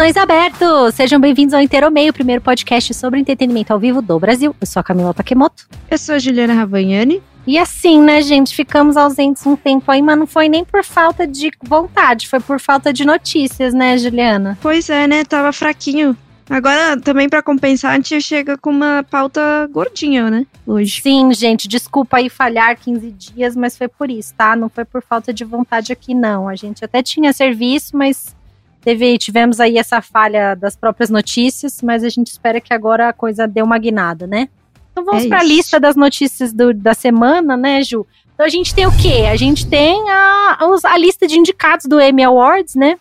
Botões abertos! Sejam bem-vindos ao Inteiro Meio, o primeiro podcast sobre entretenimento ao vivo do Brasil. Eu sou a Camila Takemoto. Eu sou a Juliana Ravagnani. E assim, né, gente, ficamos ausentes um tempo aí, mas não foi nem por falta de vontade, foi por falta de notícias, né, Juliana? Pois é, né, tava fraquinho. Agora, também para compensar, a gente chega com uma pauta gordinha, né, hoje. Sim, gente, desculpa aí falhar 15 dias, mas foi por isso, tá? Não foi por falta de vontade aqui, não. A gente até tinha serviço, mas Teve, tivemos aí essa falha das próprias notícias, mas a gente espera que agora a coisa dê uma guinada, né? Então vamos é para a lista das notícias do, da semana, né, Ju? Então a gente tem o quê? A gente tem a, a lista de indicados do Emmy Awards, né?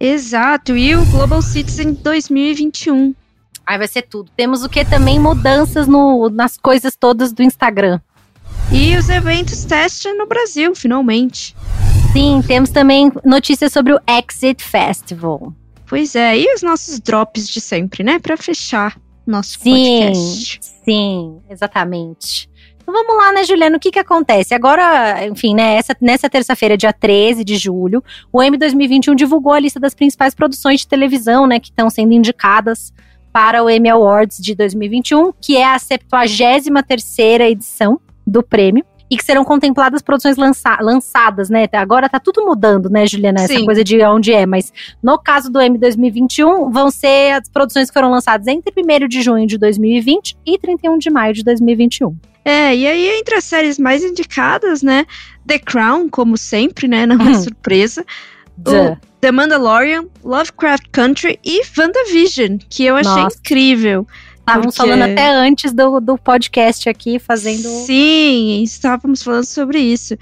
Exato, e o Global Citizen 2021. Aí vai ser tudo. Temos o que também? Mudanças no, nas coisas todas do Instagram. E os eventos teste no Brasil, finalmente. Sim, temos também notícias sobre o Exit Festival. Pois é, e os nossos drops de sempre, né? Para fechar nosso sim, podcast. Sim, exatamente. Então vamos lá, né, Juliana? O que que acontece? Agora, enfim, né, essa, nessa terça-feira, dia 13 de julho, o M 2021 divulgou a lista das principais produções de televisão, né, que estão sendo indicadas para o Emmy Awards de 2021, que é a 73 terceira edição do prêmio e que serão contempladas produções lança lançadas, né? Agora tá tudo mudando, né, Juliana? Essa Sim. coisa de onde é, mas no caso do M 2021, vão ser as produções que foram lançadas entre 1 de junho de 2020 e 31 de maio de 2021. É, e aí entre as séries mais indicadas, né? The Crown, como sempre, né? Não é uhum. surpresa. O The Mandalorian, Lovecraft Country e WandaVision, que eu achei Nossa. incrível. Estávamos Porque... falando até antes do, do podcast aqui, fazendo. Sim, estávamos falando sobre isso.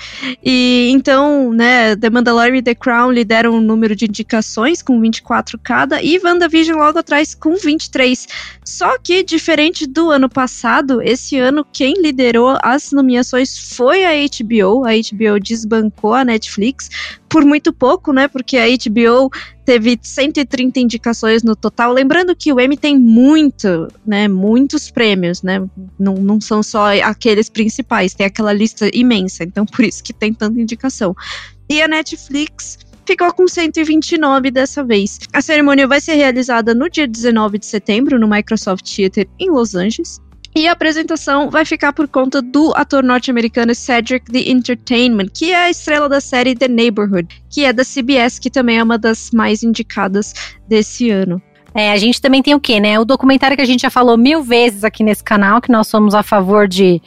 E então, né, The Mandalorian e The Crown lideram o número de indicações, com 24 cada, e WandaVision logo atrás com 23. Só que, diferente do ano passado, esse ano quem liderou as nomeações foi a HBO. A HBO desbancou a Netflix por muito pouco, né? Porque a HBO teve 130 indicações no total. Lembrando que o Emmy tem muito, né? Muitos prêmios, né? Não, não são só aqueles principais, tem aquela lista imensa. Então, por isso que tem tanta indicação. E a Netflix ficou com 129 dessa vez. A cerimônia vai ser realizada no dia 19 de setembro no Microsoft Theater em Los Angeles. E a apresentação vai ficar por conta do ator norte-americano Cedric the Entertainment, que é a estrela da série The Neighborhood, que é da CBS, que também é uma das mais indicadas desse ano. É, a gente também tem o quê, né? O documentário que a gente já falou mil vezes aqui nesse canal, que nós somos a favor de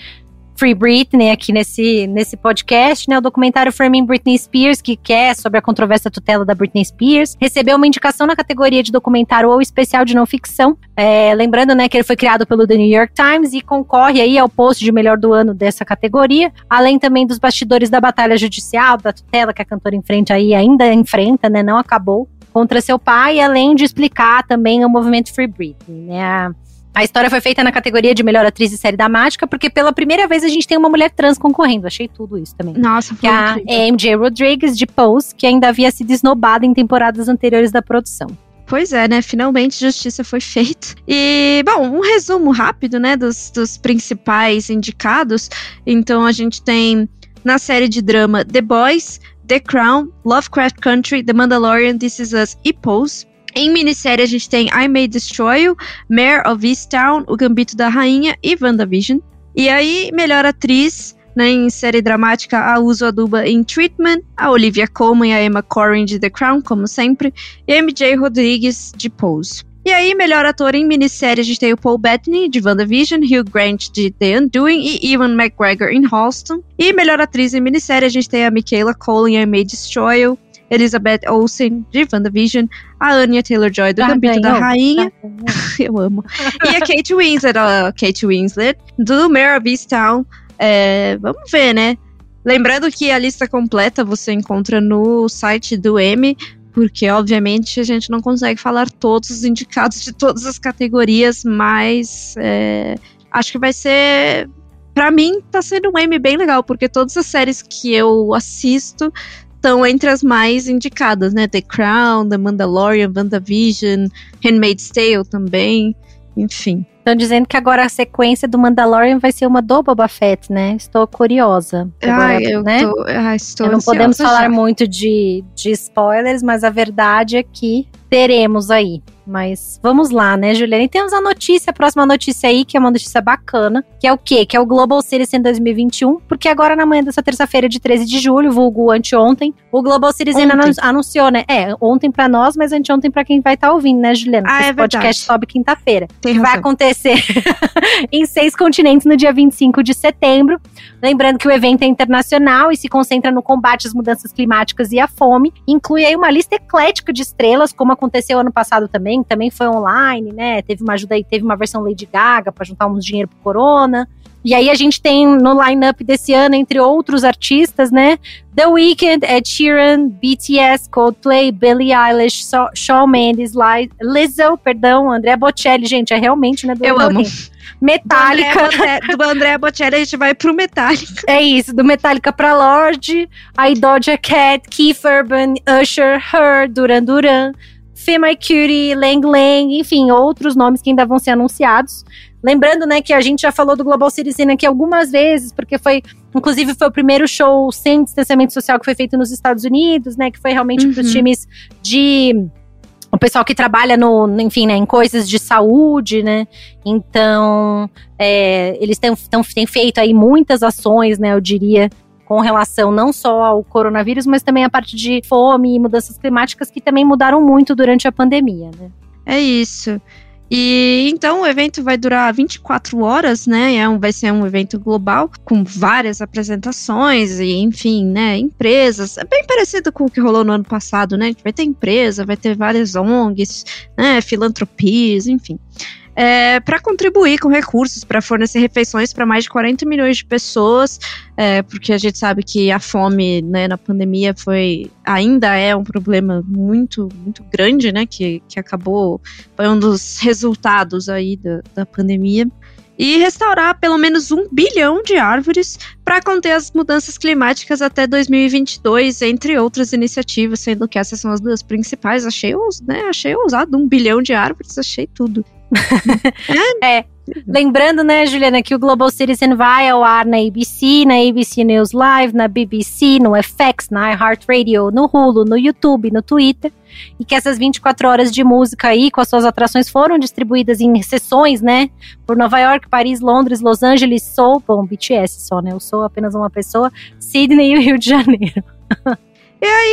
Free Britney aqui nesse, nesse podcast, né? O documentário Framing Britney Spears, que quer sobre a controvérsia tutela da Britney Spears, recebeu uma indicação na categoria de documentário ou especial de não ficção. É, lembrando, né, que ele foi criado pelo The New York Times e concorre aí ao posto de melhor do ano dessa categoria, além também dos bastidores da batalha judicial, da tutela que a cantora enfrenta aí, ainda enfrenta, né? Não acabou contra seu pai, além de explicar também o movimento Free Britney, né? A, a história foi feita na categoria de melhor atriz de série dramática, porque pela primeira vez a gente tem uma mulher trans concorrendo. Achei tudo isso também. Nossa, foi Que é a MJ Rodrigues, de Pose, que ainda havia sido esnobada em temporadas anteriores da produção. Pois é, né? Finalmente justiça foi feita. E, bom, um resumo rápido, né, dos, dos principais indicados. Então a gente tem na série de drama The Boys, The Crown, Lovecraft Country, The Mandalorian, This Is Us e Pose. Em minissérie, a gente tem I May Destroy You, Mare of Easttown, O Gambito da Rainha e WandaVision. E aí, melhor atriz, né, em série dramática, a Uso Aduba em Treatment, a Olivia Colman e a Emma Corrin de The Crown, como sempre, e a MJ Rodrigues de Pose. E aí, melhor ator em minissérie, a gente tem o Paul Bettany, de WandaVision, Hugh Grant, de The Undoing, e Ewan McGregor em Halston. E melhor atriz em minissérie, a gente tem a Michaela Cole em I May Destroy You, Elizabeth Olsen, de WandaVision, a Anya Taylor-Joy, do ah, Gambito da Rainha, eu amo, e a Kate Winslet, a Kate Winslet, do Mare of Easttown, é, vamos ver, né? Lembrando que a lista completa você encontra no site do M, porque obviamente a gente não consegue falar todos os indicados de todas as categorias, mas é, acho que vai ser. Para mim, tá sendo um M bem legal, porque todas as séries que eu assisto estão entre as mais indicadas, né? The Crown, The Mandalorian, WandaVision, Handmaid's Tale também. enfim. Estão dizendo que agora a sequência do Mandalorian vai ser uma do Boba Fett, né? Estou curiosa. Agora, Ai, eu, né? tô, ai, estou não podemos falar já. muito de, de spoilers, mas a verdade é que teremos aí. Mas vamos lá, né, Juliana? E temos a notícia, a próxima notícia aí, que é uma notícia bacana, que é o quê? Que é o Global Citizen 2021, porque agora na manhã dessa terça-feira de 13 de julho, vulgo anteontem, o Global Citizen Ontem. anun- anunciou, né? É, ontem pra nós, mas anteontem pra quem vai estar ouvindo, né, Juliana? Ah, é Esse podcast verdade. sobe quinta-feira vai acontecer em seis continentes no dia 25 de setembro. Lembrando que o evento é internacional e se concentra no combate às mudanças climáticas e à fome. Inclui aí uma lista eclética de estrelas, como aconteceu ano passado também. Também foi online, né? Teve uma ajuda aí, teve uma versão Lady Gaga para juntar uns dinheiro pro Corona. E aí a gente tem no line-up desse ano, entre outros artistas, né? The Weeknd, Ed Sheeran, BTS, Coldplay, Billie Eilish, So- Shawn Mendes, Li- Lizzo, perdão, André Bocelli, gente, é realmente, né? do Eu amo. Metallica, Do André, do André Bocelli a gente vai pro Metallica. é isso, do Metallica pra Lorde, aí Doja Cat, Keith Urban, Usher, Her, Duran Duran, Fema Cutie, Lang Lang, enfim, outros nomes que ainda vão ser anunciados. Lembrando, né, que a gente já falou do Global Citizen aqui algumas vezes, porque foi, inclusive, foi o primeiro show sem distanciamento social que foi feito nos Estados Unidos, né, que foi realmente para os Uhum. times de o pessoal que trabalha no- enfim, né, em coisas de saúde, né? Então, é, eles têm, tão- têm feito aí muitas ações, né? Eu diria, com relação não só ao coronavírus, mas também a parte de fome e mudanças climáticas que também mudaram muito durante a pandemia, né? É isso. E então o evento vai durar 24 horas, né? É um, vai ser um evento global com várias apresentações e, enfim, né? Empresas. É bem parecido com o que rolou no ano passado, né? Vai ter empresa, vai ter várias ONGs, né? Filantropias, enfim. É, para contribuir com recursos para fornecer refeições para mais de 40 milhões de pessoas, é, porque a gente sabe que a fome né, na pandemia foi ainda é um problema muito muito grande, né? Que, que acabou foi um dos resultados aí da, da pandemia. E restaurar pelo menos um bilhão de árvores para conter as mudanças climáticas até 2022, entre outras iniciativas, sendo que essas são as duas principais. Achei, né, achei ousado, um bilhão de árvores, achei tudo. Lembrando, né, Juliana, que o Global Citizen vai ao ar na ABC, na ABC News Live, na BBC, no FX, na iHeartRadio, no Hulu, no YouTube, no Twitter. E que essas 24 horas de música aí, com as suas atrações, foram distribuídas em sessões, né? Por Nova York, Paris, Londres, Los Angeles, Seoul, bom, BTS só, né? Eu sou apenas uma pessoa, Sydney e o Rio de Janeiro.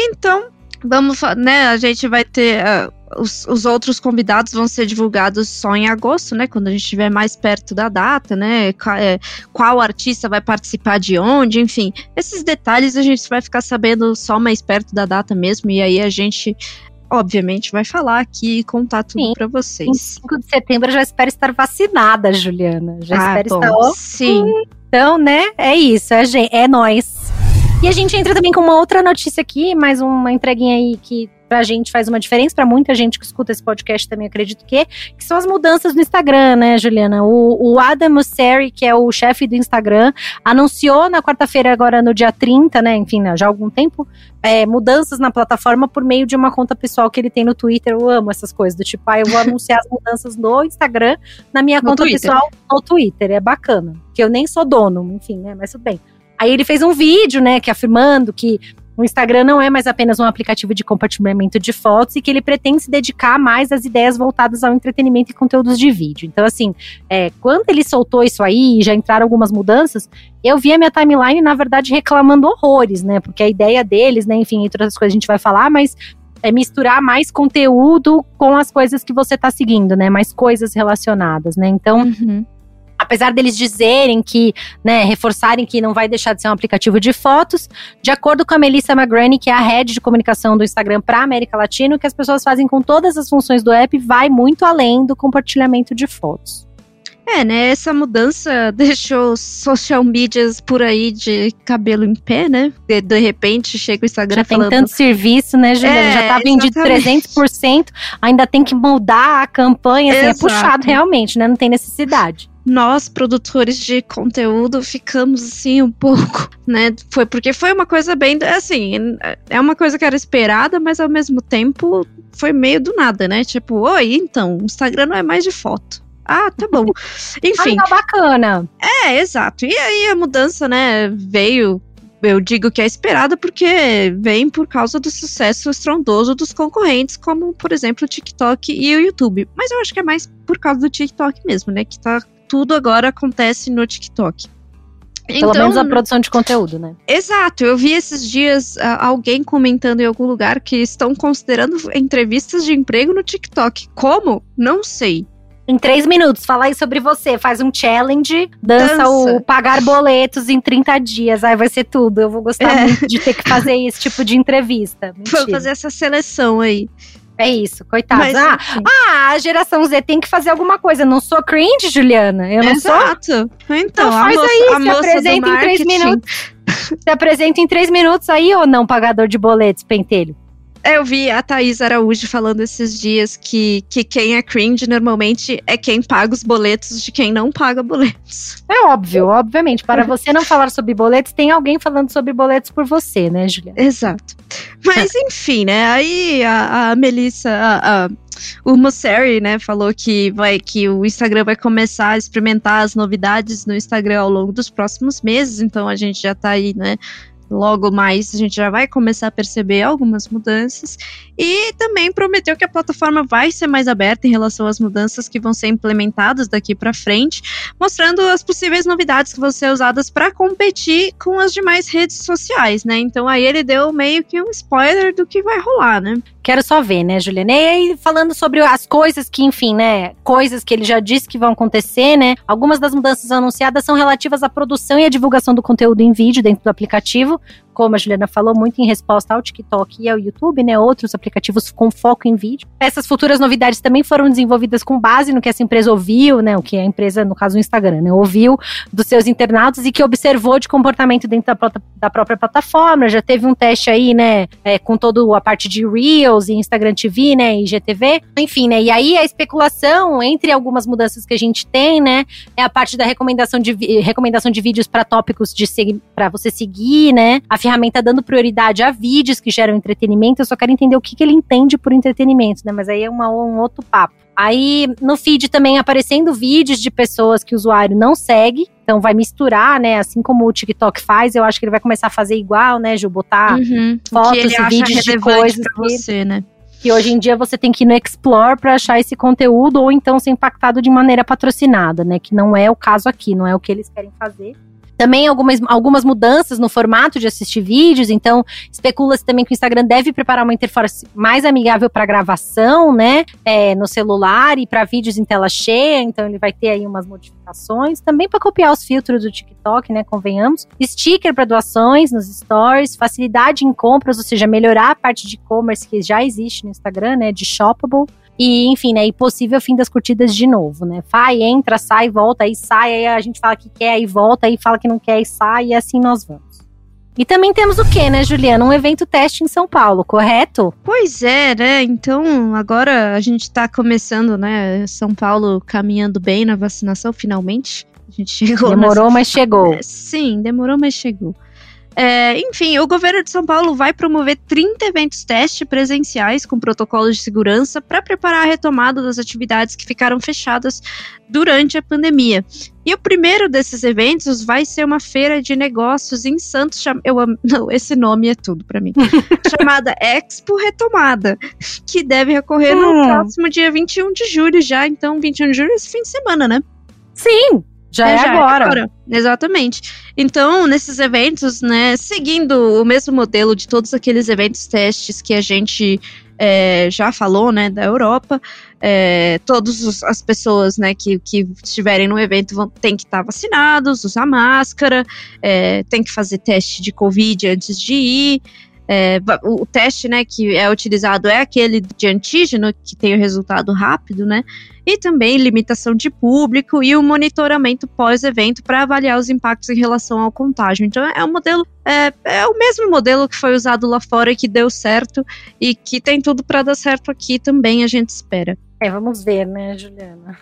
Então, vamos, né? A gente vai ter. ah, os, os outros convidados vão ser divulgados só em agosto, né? Quando a gente estiver mais perto da data, né? Ca- é, Qual artista vai participar de onde, enfim. Esses detalhes a gente vai ficar sabendo só mais perto da data mesmo. E aí a gente, obviamente, vai falar aqui e contar tudo Sim. pra Em vocês. 5 de setembro eu já espero estar vacinada, Juliana. Já Ah, espero bom, estar sim. Então, né? É isso, é, é nós. E a gente entra também com uma outra notícia aqui, mais uma entreguinha aí que pra gente faz uma diferença, pra muita gente que escuta esse podcast também acredito que, que são as mudanças no Instagram, né, Juliana? O, o Adam Mosseri, que é o chefe do Instagram, anunciou na quarta-feira, agora no dia 30, né, enfim, né, já há algum tempo, é, mudanças na plataforma por meio de uma conta pessoal que ele tem no Twitter. Eu amo essas coisas, do tipo, ah, eu vou anunciar as mudanças no Instagram, na minha No conta Twitter. pessoal no Twitter. É bacana. Que eu nem sou dono, enfim, né? Mas tudo bem. Aí ele fez um vídeo, né, que afirmando que o Instagram não é mais apenas um aplicativo de compartilhamento de fotos e que ele pretende se dedicar mais às ideias voltadas ao entretenimento e conteúdos de vídeo. Então, assim, é, quando ele soltou isso aí e já entraram algumas mudanças, eu vi a minha timeline, na verdade, reclamando horrores, né? Porque a ideia deles, né, enfim, entre outras coisas a gente vai falar, mas é misturar mais conteúdo com as coisas que você tá seguindo, né? Mais coisas relacionadas, né? Então, Uhum. Apesar deles dizerem que, né, reforçarem que não vai deixar de ser um aplicativo de fotos, de acordo com a Melissa McGrane, que é a head de comunicação do Instagram para América Latina, o que as pessoas fazem com todas as funções do app vai muito além do compartilhamento de fotos. É, né? Essa mudança deixou social medias por aí de cabelo em pé, né? De, de repente chega o Instagram Já tem falando. tanto serviço, né, Juliana? É, Já tá vendido exatamente. 300%, ainda tem que mudar a campanha, assim, é puxado realmente, né? Não tem necessidade. nós, produtores de conteúdo, ficamos assim um pouco, né? Foi porque foi uma coisa bem. Assim, é uma coisa que era esperada, mas ao mesmo tempo foi meio do nada, né? Tipo, oi, então, o Instagram não é mais de foto. Ah, tá bom. Enfim. Ah, tá bacana. É, exato. E aí a mudança, né, veio eu digo que é esperada porque vem por causa do sucesso estrondoso dos concorrentes, como, por exemplo, o TikTok e o YouTube. Mas eu acho que é mais por causa do TikTok mesmo, né? Que tá tudo agora acontece no TikTok. Pelo então, menos a produção de conteúdo, né? Exato. Eu vi esses dias uh, alguém comentando em algum lugar que estão considerando entrevistas de emprego no TikTok. Como? Não sei. Em três minutos, fala aí sobre você. Faz um challenge, dança, dança. o pagar boletos em 30 dias. Aí vai ser tudo. Eu vou gostar é. muito de ter que fazer esse tipo de entrevista. Mentira. Vou fazer essa seleção aí. É isso, coitado. ah, ah, a geração Z tem que fazer alguma coisa. Não sou cringe, Juliana. Eu não Exato. sou. Então, então faz moça, aí, se apresenta em três minutos. se apresenta em três minutos aí ou não, pagador de boletos, pentelho? É, eu vi a Thaís Araújo falando esses dias que, que quem é cringe normalmente é quem paga os boletos de quem não paga boletos. É óbvio, obviamente. Para você não falar sobre boletos, tem alguém falando sobre boletos por você, né, Juliana? Exato. Mas enfim, né? Aí a, a Melissa, a, a, o Mosseri, né, falou que vai que o Instagram vai começar a experimentar as novidades no Instagram ao longo dos próximos meses. Então a gente já tá aí, né? Logo mais a gente já vai começar a perceber algumas mudanças e também prometeu que a plataforma vai ser mais aberta em relação às mudanças que vão ser implementadas daqui para frente, mostrando as possíveis novidades que vão ser usadas para competir com as demais redes sociais, né? Então aí ele deu meio que um spoiler do que vai rolar, né? Quero só ver, né, Juliana? E aí, falando sobre as coisas que, enfim, né, coisas que ele já disse que vão acontecer, né? Algumas das mudanças anunciadas são relativas à produção e à divulgação do conteúdo em vídeo dentro do aplicativo, como a Juliana falou, muito em resposta ao TikTok e ao YouTube, né? Outros aplicativos com foco em vídeo. Essas futuras novidades também foram desenvolvidas com base no que essa empresa ouviu, né? O que a empresa, no caso o Instagram, né? Ouviu dos seus internautas e que observou de comportamento dentro da, da própria plataforma. Já teve um teste aí, né? É, com toda a parte de Reels e Instagram TV, né? E GTV. Enfim, né? E aí a especulação entre algumas mudanças que a gente tem, né? É a parte da recomendação de, recomendação de vídeos para tópicos de para você seguir, né? Ferramenta dando prioridade a vídeos que geram entretenimento, eu só quero entender o que, que ele entende por entretenimento, né? Mas aí é uma, um outro papo. Aí no feed também aparecendo vídeos de pessoas que o usuário não segue, então vai misturar, né? Assim como o TikTok faz, eu acho que ele vai começar a fazer igual, né, Ju? Botar uhum, fotos e vídeos de coisas pra que, você, né? que hoje em dia você tem que ir no Explore para achar esse conteúdo ou então ser impactado de maneira patrocinada, né? Que não é o caso aqui, não é o que eles querem fazer. Também algumas, algumas mudanças no formato de assistir vídeos, então especula-se também que o Instagram deve preparar uma interface mais amigável para gravação, né, é, no celular e para vídeos em tela cheia, então ele vai ter aí umas modificações, também para copiar os filtros do TikTok, né, convenhamos, sticker para doações nos stories, facilidade em compras, ou seja, melhorar a parte de e-commerce que já existe no Instagram, né, de shoppable, e, enfim, né, e possível fim das curtidas de novo, né? Vai, entra, sai, volta, aí sai, aí a gente fala que quer, aí volta, aí fala que não quer, e sai, e assim nós vamos. E também temos o que, né, Juliana? Um evento teste em São Paulo, correto? Pois é, né? Então, agora a gente tá começando, né? São Paulo caminhando bem na vacinação, finalmente. A gente chegou. Demorou, nessa... mas chegou. Sim, demorou, mas chegou. É, enfim, o governo de São Paulo vai promover 30 eventos teste presenciais com protocolos de segurança para preparar a retomada das atividades que ficaram fechadas durante a pandemia. E o primeiro desses eventos vai ser uma feira de negócios em Santos. Eu amo, não, esse nome é tudo para mim. chamada Expo Retomada, que deve ocorrer no hum. próximo dia 21 de julho já. Então, 21 de julho é esse fim de semana, né? Sim, já é, é já agora. É agora. Exatamente. Então, nesses eventos, né, seguindo o mesmo modelo de todos aqueles eventos testes que a gente é, já falou, né, da Europa, é, todas as pessoas, né, que, que estiverem no evento vão, tem que estar vacinados, usar máscara, é, tem que fazer teste de Covid antes de ir, é, o teste, né, que é utilizado é aquele de antígeno, que tem o resultado rápido, né, e também limitação de público e o monitoramento pós-evento para avaliar os impactos em relação ao contágio. Então, é um modelo, é, é o mesmo modelo que foi usado lá fora e que deu certo e que tem tudo para dar certo aqui também, a gente espera. É, vamos ver, né, Juliana?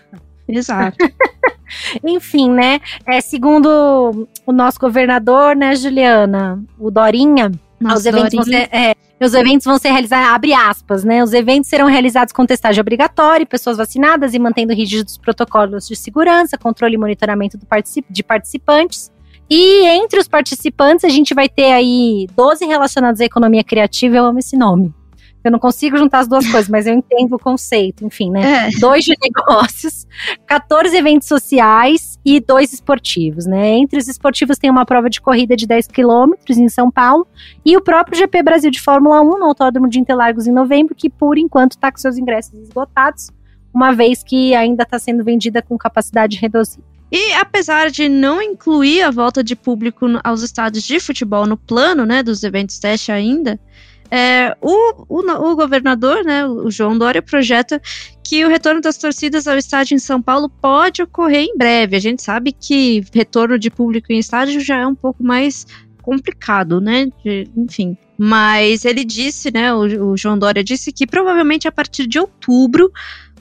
Exato. Enfim, né? É, segundo o nosso governador, né, Juliana, o Dorinha, nossa, os eventos vão ser, é, Os eventos vão ser realizados, abre aspas, né? Os eventos serão realizados com testagem obrigatória, pessoas vacinadas e mantendo rígidos protocolos de segurança, controle e monitoramento particip de participantes. E entre os participantes, a gente vai ter aí 12 relacionados à economia criativa, eu amo esse nome. Eu não consigo juntar as duas coisas, mas eu entendo o conceito, enfim, né? É. Dois de negócios, 14 eventos sociais e dois esportivos, né? Entre os esportivos tem uma prova de corrida de 10 quilômetros em São Paulo e o próprio GP Brasil de Fórmula 1 no Autódromo de Interlagos em novembro, que por enquanto está com seus ingressos esgotados, uma vez que ainda está sendo vendida com capacidade reduzida. E apesar de não incluir a volta de público aos estádios de futebol no plano, né, dos eventos teste ainda, é, o, o, o, governador, né, o João Dória, projeta que o retorno das torcidas ao estádio em São Paulo pode ocorrer em breve. A gente sabe que retorno de público em estádio já é um pouco mais complicado, né? De, enfim. Mas ele disse, né? O, o João Dória disse que provavelmente a partir de outubro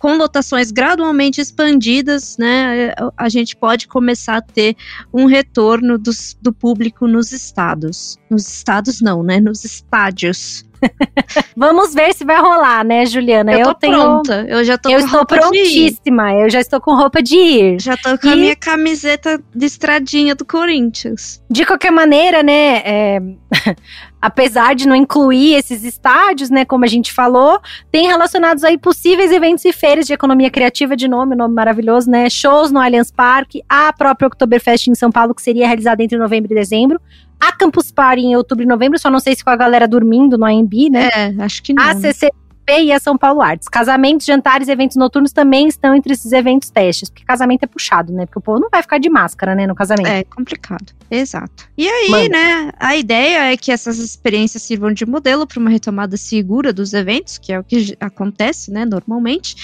com lotações gradualmente expandidas, né, a gente pode começar a ter um retorno dos, do público nos estados. Nos estados não, né? Nos estádios. Vamos ver se vai rolar, né, Juliana? Eu, tô tenho... pronta. Eu já tô eu estou prontíssima. Eu já estou com roupa de ir. Já tô com e... a minha camiseta de estradinha do Corinthians. De qualquer maneira, né? É... apesar de não incluir esses estádios, né, como a gente falou, tem relacionados aí possíveis eventos e feiras de economia criativa de nome, nome maravilhoso, né, shows no Allianz Parque, a própria Oktoberfest em São Paulo, que seria realizada entre novembro e dezembro, a Campus Party em outubro e novembro, só não sei se com a galera dormindo no AMB, né? É, acho que não. A CC e a São Paulo Artes. Casamentos, jantares, eventos noturnos também estão entre esses eventos testes, porque casamento é puxado, né? Porque o povo não vai ficar de máscara, né, no casamento. É complicado. Exato. E aí, Mano. né, a ideia é que essas experiências sirvam de modelo para uma retomada segura dos eventos, que é o que acontece, né, normalmente.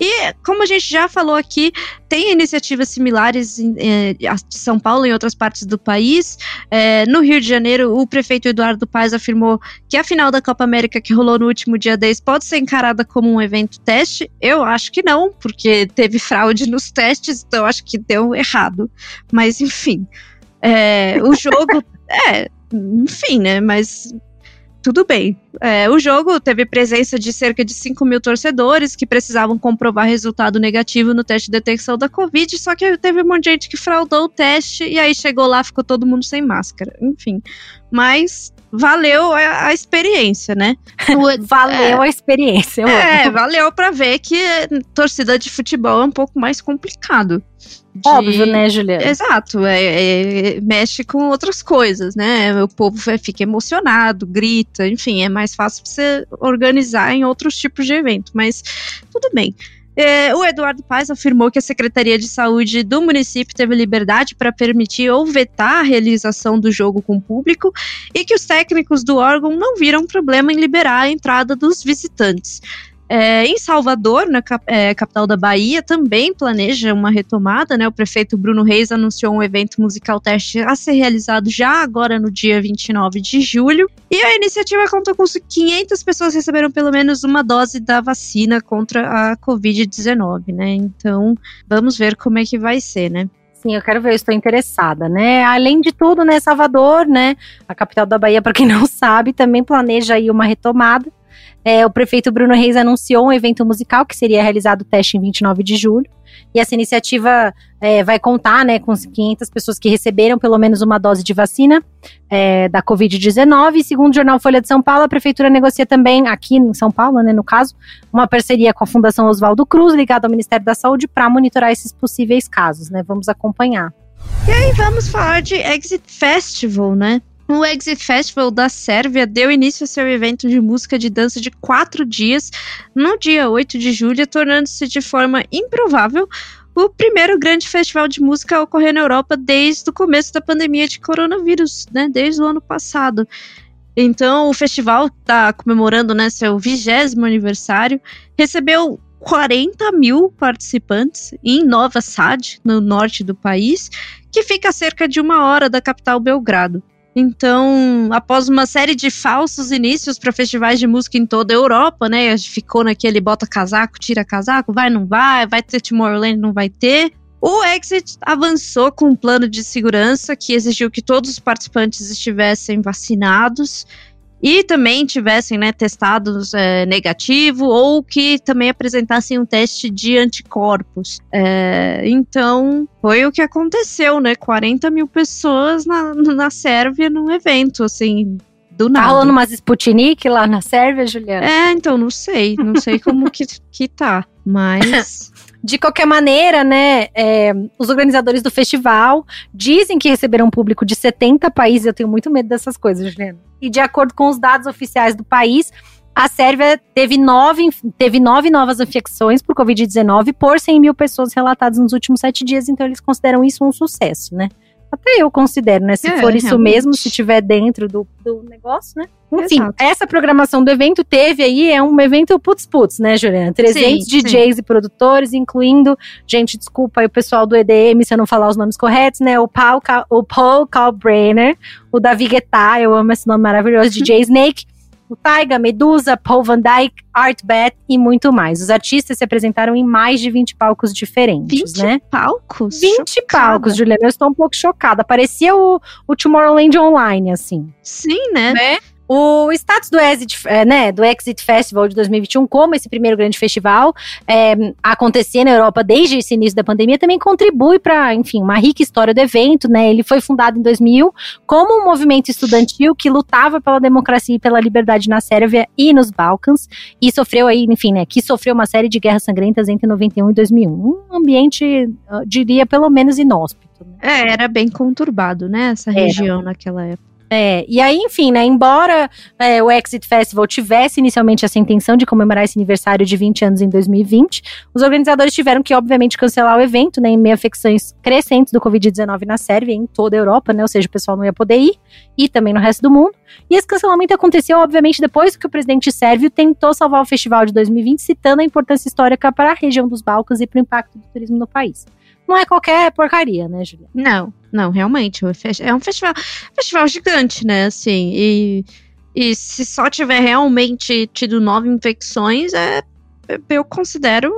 E como a gente já falou aqui, tem iniciativas similares em, eh, de São Paulo e em outras partes do país. É, no Rio de Janeiro, o prefeito Eduardo Paes afirmou que a final da Copa América que rolou no último dia 10 pode pode ser encarada como um evento teste? Eu acho que não, porque teve fraude nos testes, então eu acho que deu errado. Mas, enfim. É, o jogo. é, enfim, né? Mas tudo bem. É, o jogo teve presença de cerca de 5 mil torcedores que precisavam comprovar resultado negativo no teste de detecção da Covid, só que teve um monte de gente que fraudou o teste e aí chegou lá, ficou todo mundo sem máscara. Enfim. Mas valeu a, a experiência, né? valeu é, a experiência. É, valeu para ver que torcida de futebol é um pouco mais complicado. De... Óbvio, né, Juliana? Exato, é, é, mexe com outras coisas, né? O povo fica emocionado, grita, enfim, é mais fácil você organizar em outros tipos de evento, mas tudo bem. É, o Eduardo Paes afirmou que a Secretaria de Saúde do município teve liberdade para permitir ou vetar a realização do jogo com o público e que os técnicos do órgão não viram problema em liberar a entrada dos visitantes. É, em Salvador, na cap é, capital da Bahia, também planeja uma retomada, né? O prefeito Bruno Reis anunciou um evento musical teste a ser realizado já agora no dia 29 de julho. E a iniciativa contou com 500 pessoas receberam pelo menos uma dose da vacina contra a Covid-19, né? Então, vamos ver como é que vai ser, né? Sim, eu quero ver, eu estou interessada, né? Além de tudo, né, Salvador, né, a capital da Bahia, para quem não sabe, também planeja aí uma retomada é, o prefeito Bruno Reis anunciou um evento musical que seria realizado o teste em 29 de julho. E essa iniciativa é, vai contar né, com 500 pessoas que receberam pelo menos uma dose de vacina é, da Covid-19. Segundo o jornal Folha de São Paulo, a prefeitura negocia também, aqui em São Paulo, né, no caso, uma parceria com a Fundação Oswaldo Cruz, ligada ao Ministério da Saúde, para monitorar esses possíveis casos. Né? Vamos acompanhar. E aí vamos falar de Exit Festival, né? O Exit Festival da Sérvia deu início ao seu evento de música de dança de quatro dias no dia 8 de julho, tornando-se de forma improvável o primeiro grande festival de música a ocorrer na Europa desde o começo da pandemia de coronavírus, né? Desde o ano passado. Então, o festival está comemorando né, seu vigésimo aniversário, recebeu 40 mil participantes em Nova Sad, no norte do país, que fica a cerca de uma hora da capital Belgrado. Então, após uma série de falsos inícios para festivais de música em toda a Europa, né? A gente ficou naquele bota casaco, tira casaco, vai, não vai, vai ter Tomorrowland, não vai ter. O Exit avançou com um plano de segurança que exigiu que todos os participantes estivessem vacinados e também tivessem, né, testados é, negativo ou que também apresentassem um teste de anticorpos. É, então, foi o que aconteceu, né? 40 mil pessoas na, na Sérvia num evento, assim, do nada. Tá rolando umas Sputnik lá na Sérvia, Juliana? É, então, não sei. Não sei como que, que tá. Mas. De qualquer maneira, né, é, os organizadores do festival dizem que receberam um público de 70 países. Eu tenho muito medo dessas coisas, Juliana. E de acordo com os dados oficiais do país, a Sérvia teve nove, teve nove novas infecções por Covid-19 por 100 mil pessoas relatadas nos últimos sete dias. Então, eles consideram isso um sucesso, né? Até eu considero, né? Se é, for isso realmente. mesmo, se tiver dentro do, do negócio, né? Enfim, Exato. essa programação do evento teve aí, é um evento putz-putz, né, Juliana? 300 sim, DJs sim. e produtores, incluindo, gente, desculpa aí o pessoal do EDM se eu não falar os nomes corretos, né? O Paul, o Paul Kalbrenner, o Davi Guetta, eu amo esse nome maravilhoso, DJ Snake, o Taiga, Medusa, Paul Van Dyke, Art Bat e muito mais. Os artistas se apresentaram em mais de 20 palcos diferentes, 20 né? palcos? 20 chocada. palcos, Juliana. Eu estou um pouco chocada. Parecia o, o Tomorrowland Online, assim. Sim, né? né? O status do Exit, é, né, do Exit Festival de 2021, como esse primeiro grande festival é, acontecer na Europa desde esse início da pandemia, também contribui para, enfim, uma rica história do evento. Né? Ele foi fundado em 2000 como um movimento estudantil que lutava pela democracia e pela liberdade na Sérvia e nos Balcãs e sofreu aí, enfim, né, que sofreu uma série de guerras sangrentas entre 91 e 2001. Um ambiente, diria, pelo menos inóspito. Né? É, era bem conturbado, né, essa região era. naquela época. É, e aí, enfim, né, embora é, o Exit Festival tivesse inicialmente essa intenção de comemorar esse aniversário de 20 anos em 2020, os organizadores tiveram que, obviamente, cancelar o evento, né, em meio a infecções crescentes do Covid-19 na Sérvia e em toda a Europa, né, ou seja, o pessoal não ia poder ir, e também no resto do mundo. E esse cancelamento aconteceu, obviamente, depois que o presidente sérvio tentou salvar o festival de 2020, citando a importância histórica para a região dos Balcãs e para o impacto do turismo no país não é qualquer porcaria, né, Julia? Não, não, realmente. É um festival, festival gigante, né? Assim, e, e se só tiver realmente tido nove infecções, é, eu considero.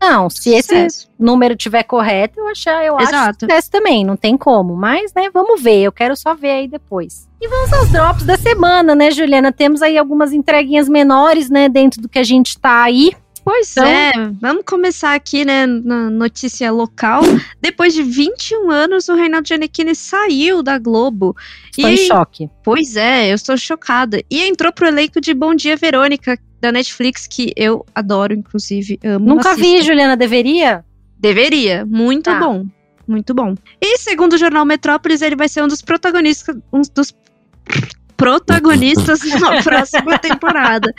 Não, se sucesso. esse número tiver correto, eu, achar, eu Exato. acho sucesso também, não tem como. Mas, né, vamos ver, eu quero só ver aí depois. E vamos aos drops da semana, né, Juliana? Temos aí algumas entreguinhas menores, né, dentro do que a gente tá aí Pois então, é, vamos começar aqui, né, na notícia local. Depois de 21 anos, o Reinaldo Giannichini saiu da Globo. Estou e, em choque. Pois é, eu estou chocada. E entrou pro elenco de Bom Dia Verônica, da Netflix, que eu adoro, inclusive, amo. Nunca vi, Juliana, deveria? Deveria, muito tá. bom. Muito bom. E segundo o jornal Metrópolis, ele vai ser um dos protagonistas, um dos protagonistas na próxima temporada.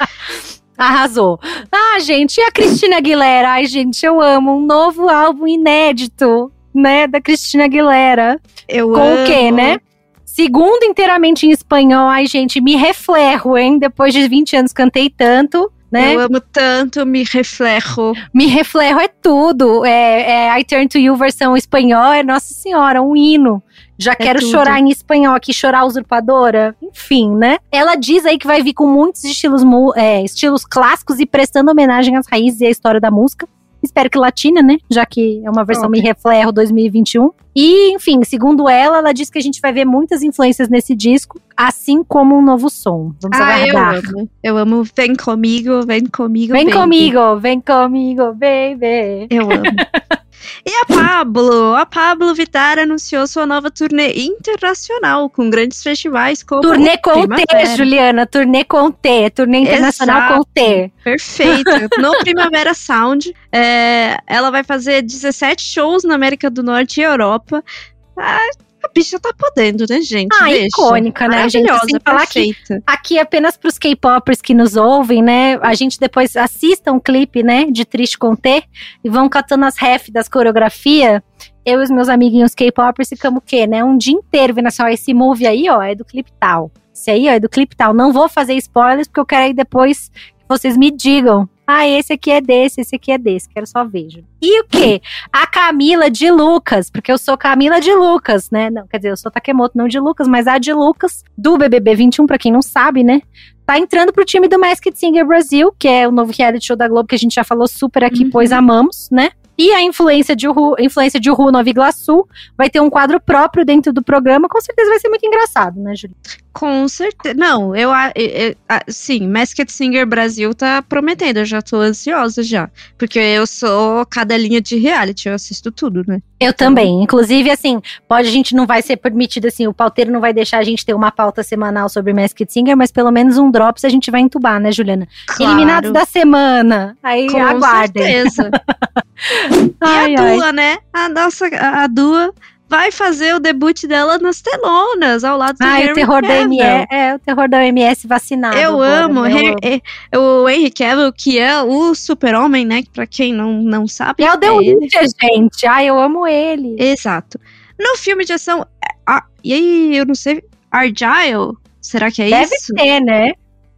Arrasou. Ah, gente, e a Cristina Aguilera? Ai, gente, eu amo. Um novo álbum inédito, né? Da Cristina Aguilera. Eu Com amo. o quê, né? Segundo inteiramente em espanhol. Ai, gente, me reflejo, hein? Depois de 20 anos cantei tanto. Né? Eu amo tanto, me reflejo. Me reflejo é tudo. É, é I Turn to You versão espanhol, é Nossa Senhora, um hino. Já é quero tudo. chorar em espanhol aqui, chorar usurpadora. Enfim, né? Ela diz aí que vai vir com muitos estilos, é, estilos clássicos e prestando homenagem às raízes e à história da música. Espero que latina, né? Já que é uma versão okay. Me Reflejo 2021. E, enfim, segundo ela, ela diz que a gente vai ver muitas influências nesse disco, assim como um novo som. Vamos ah, aguardar. Eu amo. eu amo Vem Comigo, Vem Comigo, Vem baby. comigo, vem comigo, baby. Eu amo. E a Pablo, a Pablo Vittar anunciou sua nova turnê internacional com grandes festivais como Turnê com T, Juliana, turnê com T, turnê internacional Exato. com T. Perfeito. No Primavera Sound, é, ela vai fazer 17 shows na América do Norte e Europa. Ah, a bicha tá podendo, né, gente? Ah, Deixa. icônica, né, gente? Sem falar que aqui apenas pros K-popers que nos ouvem, né? A gente depois assista um clipe, né, de Triste com T e vão catando as ref das coreografia. Eu e os meus amiguinhos K-popers ficamos o quê, né? Um dia inteiro vendo assim, ó, esse move aí, ó, é do clipe tal. Esse aí, ó, é do clipe tal. Não vou fazer spoilers porque eu quero aí depois que vocês me digam ah, esse aqui é desse, esse aqui é desse, quero só vejo. E o quê? A Camila de Lucas, porque eu sou Camila de Lucas, né? Não, quer dizer, eu sou Takemoto, não de Lucas, mas a de Lucas, do BBB 21, pra quem não sabe, né? Tá entrando pro time do Masked Singer Brasil, que é o novo reality show da Globo que a gente já falou super aqui, uhum. pois amamos, né? E a influência de Uhu, influência de Uhu Nova Iguaçu vai ter um quadro próprio dentro do programa. Com certeza vai ser muito engraçado, né, Júlia? Com certeza. Não, eu, eu, eu, sim, Masked Singer Brasil tá prometendo, eu já tô ansiosa já. Porque eu sou cada linha de reality, eu assisto tudo, né? Eu também. Inclusive, assim, pode a gente não vai ser permitido, assim, o pauteiro não vai deixar a gente ter uma pauta semanal sobre Masked Singer, mas pelo menos um drops a gente vai entubar, né, Juliana? Claro. Eliminados da semana. Aí Com aguardem. certeza. ai, e a ai. Dua, né? A nossa, a Dua vai fazer o debut dela nas telonas, ao lado do ah, Henry o terror Cavill. da MS, é, o terror da MS vacinado. Eu agora, amo, eu. É, o Henry Cavill, que é o super-homem, né, pra quem não, não sabe. É o The Witcher, gente, ai, eu amo ele. Exato. No filme de ação, ah, e aí, eu não sei, Argyle, será que é Deve isso? Deve ser, né?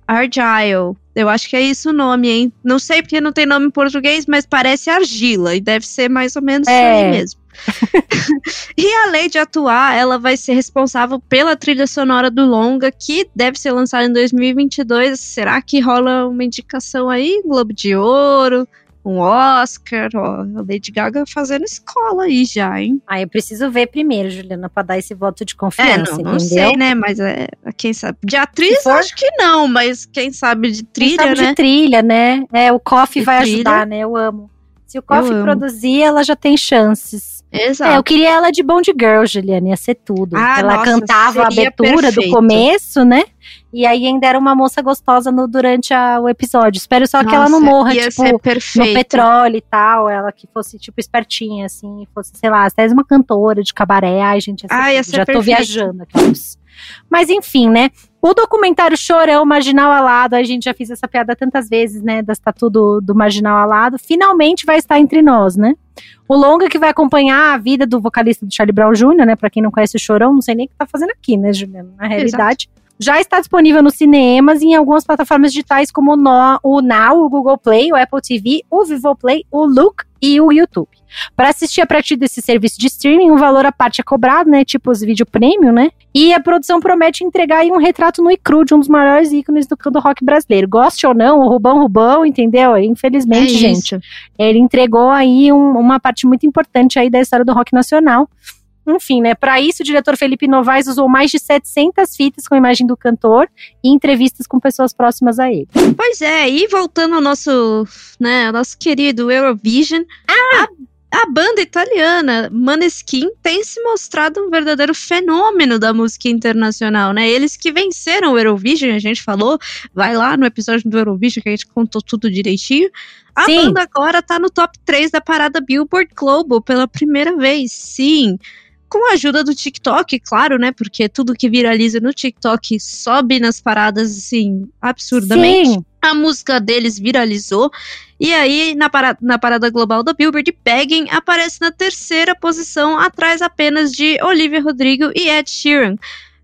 Argyle. Eu acho que é isso o nome, hein? Não sei porque não tem nome em português, mas parece argila. E deve ser mais ou menos é. isso aí mesmo. e além de atuar, ela vai ser responsável pela trilha sonora do longa, que deve ser lançado em 2022. Será que rola uma indicação aí? Globo de Ouro, um Oscar, ó, a Lady Gaga fazendo escola aí já, hein? Ah, eu preciso ver primeiro, Juliana, pra dar esse voto de confiança, é, não, não sei, né, mas é, quem sabe, de atriz for... acho que não, mas quem sabe de trilha, quem sabe né? de trilha, né, é, o Coffee vai trilha. ajudar, né, eu amo. Se o Coffee produzir, ela já tem chances. Exato. É, eu queria ela de Bond Girl, Juliana, ia ser tudo. Ah, ela nossa, cantava a abertura perfeito. do começo, né? E aí ainda era uma moça gostosa no, durante a, o episódio. Espero só Nossa, que ela não morra, tipo, no petróleo e tal. Ela que fosse, tipo, espertinha, assim. Fosse, sei lá, até uma cantora de cabaré. Ai, gente, Ai, já perfeito. tô viajando aquelas. Mas enfim, né? O documentário Chorão, Marginal Alado, a gente já fez essa piada tantas vezes, né? Das tatu do, do Marginal Alado, finalmente vai estar entre nós, né? O longa que vai acompanhar a vida do vocalista do Charlie Brown Jr., né? Pra quem não conhece o Chorão, não sei nem o que tá fazendo aqui, né, Juliana? Na realidade. Exato já está disponível nos cinemas e em algumas plataformas digitais como no, o Now, o Google Play, o Apple TV, o Vivo Play, o Look e o YouTube. Para assistir a partir desse serviço de streaming, um valor à parte é cobrado, né? Tipo os vídeo premium, né? E a produção promete entregar aí um retrato no e cru de um dos maiores ícones do canto rock brasileiro. Goste ou não, o Rubão Rubão, entendeu? Infelizmente, é gente, ele entregou aí um, uma parte muito importante aí da história do rock nacional. Enfim, né? Para isso, o diretor Felipe Novaes usou mais de 700 fitas com a imagem do cantor e entrevistas com pessoas próximas a ele. Pois é, e voltando ao nosso, né, ao nosso querido Eurovision, ah! a a banda italiana Maneskin tem se mostrado um verdadeiro fenômeno da música internacional, né? Eles que venceram o Eurovision, a gente falou, vai lá no episódio do Eurovision que a gente contou tudo direitinho. A Sim. banda agora tá no top 3 da parada Billboard Global pela primeira vez. Sim com a ajuda do TikTok, claro, né? Porque tudo que viraliza no TikTok sobe nas paradas, assim, absurdamente. Sim. A música deles viralizou. E aí, na parada, na parada global da Billboard, Begging aparece na terceira posição, atrás apenas de Olivia Rodrigo e Ed Sheeran.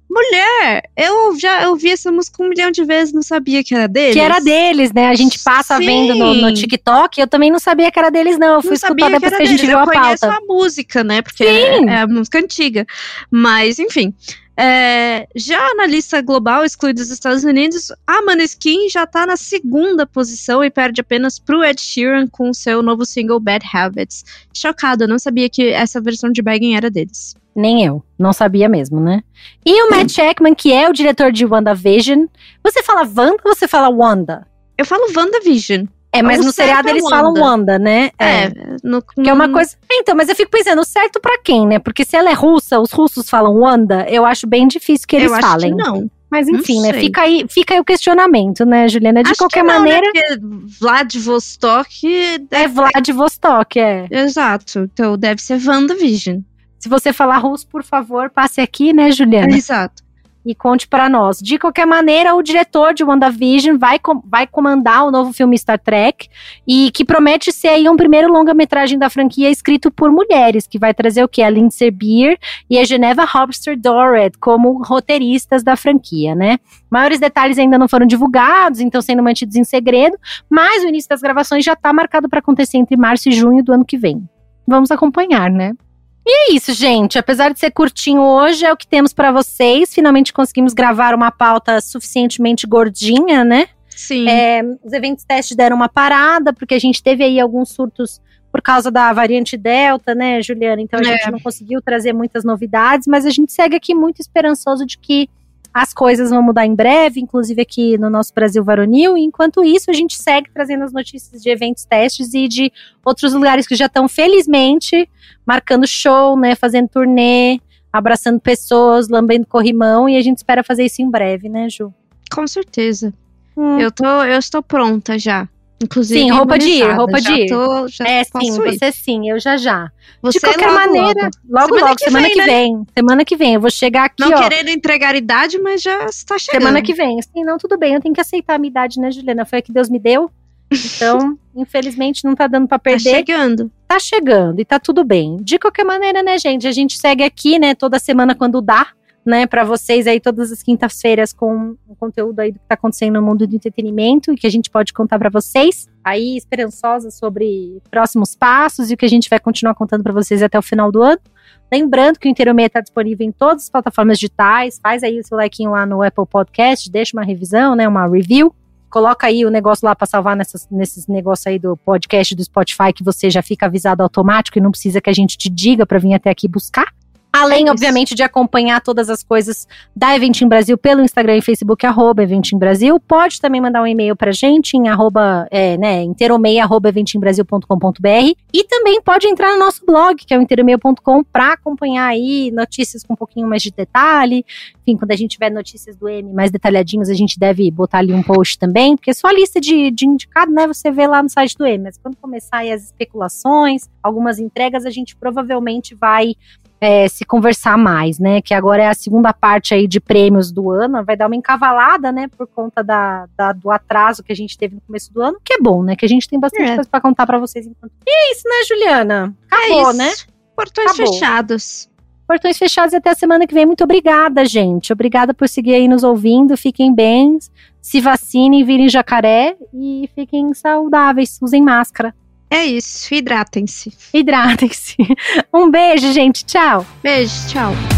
Mulher, eu já ouvi essa música um milhão de vezes, não sabia que era deles. Que era deles, né? A gente passa Sim. vendo no, no, TikTok, eu também não sabia que era deles, não. Eu fui não escutar depois que, que a gente viu a pauta. Eu conheço a música, né? Porque é, é, a música antiga. Mas, enfim. É, já na lista global, excluída dos Estados Unidos, a Maneskin já tá na segunda posição e perde apenas pro Ed Sheeran com o seu novo single Bad Habits. Chocada, não sabia que essa versão de Bagging era deles. Nem eu, não sabia mesmo, né? E o Matt Jackman, que é o diretor de WandaVision, você fala Wanda ou você fala Wanda? Eu falo WandaVision. É, mas no seriado é eles Wanda. falam Wanda, né? É. é no, que é uma coisa. Então, mas eu fico pensando, certo para quem, né? Porque se ela é russa, os russos falam Wanda, eu acho bem difícil que eles eu falem. Acho que não. Mas enfim, né? Fica aí, fica aí o questionamento, né, Juliana? De acho qualquer não, né? maneira. Né? Vladivostok. É Vladivostok, é. Exato. Então deve ser WandaVision. Se você falar russo, por favor, passe aqui, né, Juliana? Exato e conte para nós. De qualquer maneira, o diretor de WandaVision vai, com, vai comandar o novo filme Star Trek e que promete ser aí um primeiro longa-metragem da franquia escrito por mulheres, que vai trazer o que? A Lindsay Beer e a Geneva Hobster Dorrit como roteiristas da franquia, né? Maiores detalhes ainda não foram divulgados, então sendo mantidos em segredo, mas o início das gravações já está marcado para acontecer entre março e junho do ano que vem. Vamos acompanhar, né? E é isso, gente. Apesar de ser curtinho hoje, é o que temos para vocês. Finalmente conseguimos gravar uma pauta suficientemente gordinha, né? Sim. É, os eventos testes deram uma parada, porque a gente teve aí alguns surtos por causa da variante Delta, né, Juliana? Então a é. gente não conseguiu trazer muitas novidades, mas a gente segue aqui muito esperançoso de que As coisas vão mudar em breve, inclusive aqui no nosso Brasil Varonil. E enquanto isso, a gente segue trazendo as notícias de eventos, testes e de outros lugares que já estão, felizmente, marcando show, né? Fazendo turnê, abraçando pessoas, lambendo corrimão. E a gente espera fazer isso em breve, né, Ju? Com certeza. Hum. Eu, tô, eu estou pronta já. Inclusive, sim, roupa de ir, roupa de ir. Tô, é, sim, ir. você sim, eu já já. Você de qualquer logo, maneira, logo, logo, semana, logo, que, semana vem, que né? vem. Semana que vem, eu vou chegar aqui, Não ó, querendo entregar idade, mas já está chegando. Semana que vem, sim, não, tudo bem, eu tenho que aceitar a minha idade, né, Juliana? Foi a que Deus me deu. Então, infelizmente, não tá dando para tá perder. Tá chegando. Tá chegando e tá tudo bem. De qualquer maneira, né, gente? A gente segue aqui, né, toda semana quando dá né, para vocês aí todas as quintas-feiras com o conteúdo aí do que está acontecendo no mundo do entretenimento e que a gente pode contar para vocês. Aí esperançosa sobre próximos passos e o que a gente vai continuar contando para vocês até o final do ano. Lembrando que o Inteiro Meia está disponível em todas as plataformas digitais. Faz aí o seu like lá no Apple Podcast, deixa uma revisão, né, uma review. Coloca aí o negócio lá para salvar nessas, nesses negócios aí do podcast do Spotify que você já fica avisado automático e não precisa que a gente te diga para vir até aqui buscar. Além, é obviamente, de acompanhar todas as coisas da Eventim Brasil pelo Instagram e Facebook, arroba Eventim Brasil. Pode também mandar um e-mail pra gente em arroba, é, né, inteiromei, arroba eventimbrasil.com.br. E também pode entrar no nosso blog, que é o inteiromeio.com, pra acompanhar aí notícias com um pouquinho mais de detalhe. Enfim, quando a gente tiver notícias do M mais detalhadinhas, a gente deve botar ali um post também, porque só a lista de, de indicado, né, você vê lá no site do M. Mas quando começar aí as especulações, algumas entregas, a gente provavelmente vai é, se conversar mais, né? Que agora é a segunda parte aí de prêmios do ano, vai dar uma encavalada, né? Por conta da, da do atraso que a gente teve no começo do ano, que é bom, né? Que a gente tem bastante é. coisa para contar para vocês enquanto. E é isso, né, Juliana? Acabou, é né? Portões Acabou. fechados. Portões fechados até a semana que vem. Muito obrigada, gente. Obrigada por seguir aí nos ouvindo. Fiquem bem, se vacinem, virem jacaré e fiquem saudáveis. Usem máscara. É isso, hidratem-se. Hidratem-se. Um beijo, gente. Tchau. Beijo, tchau.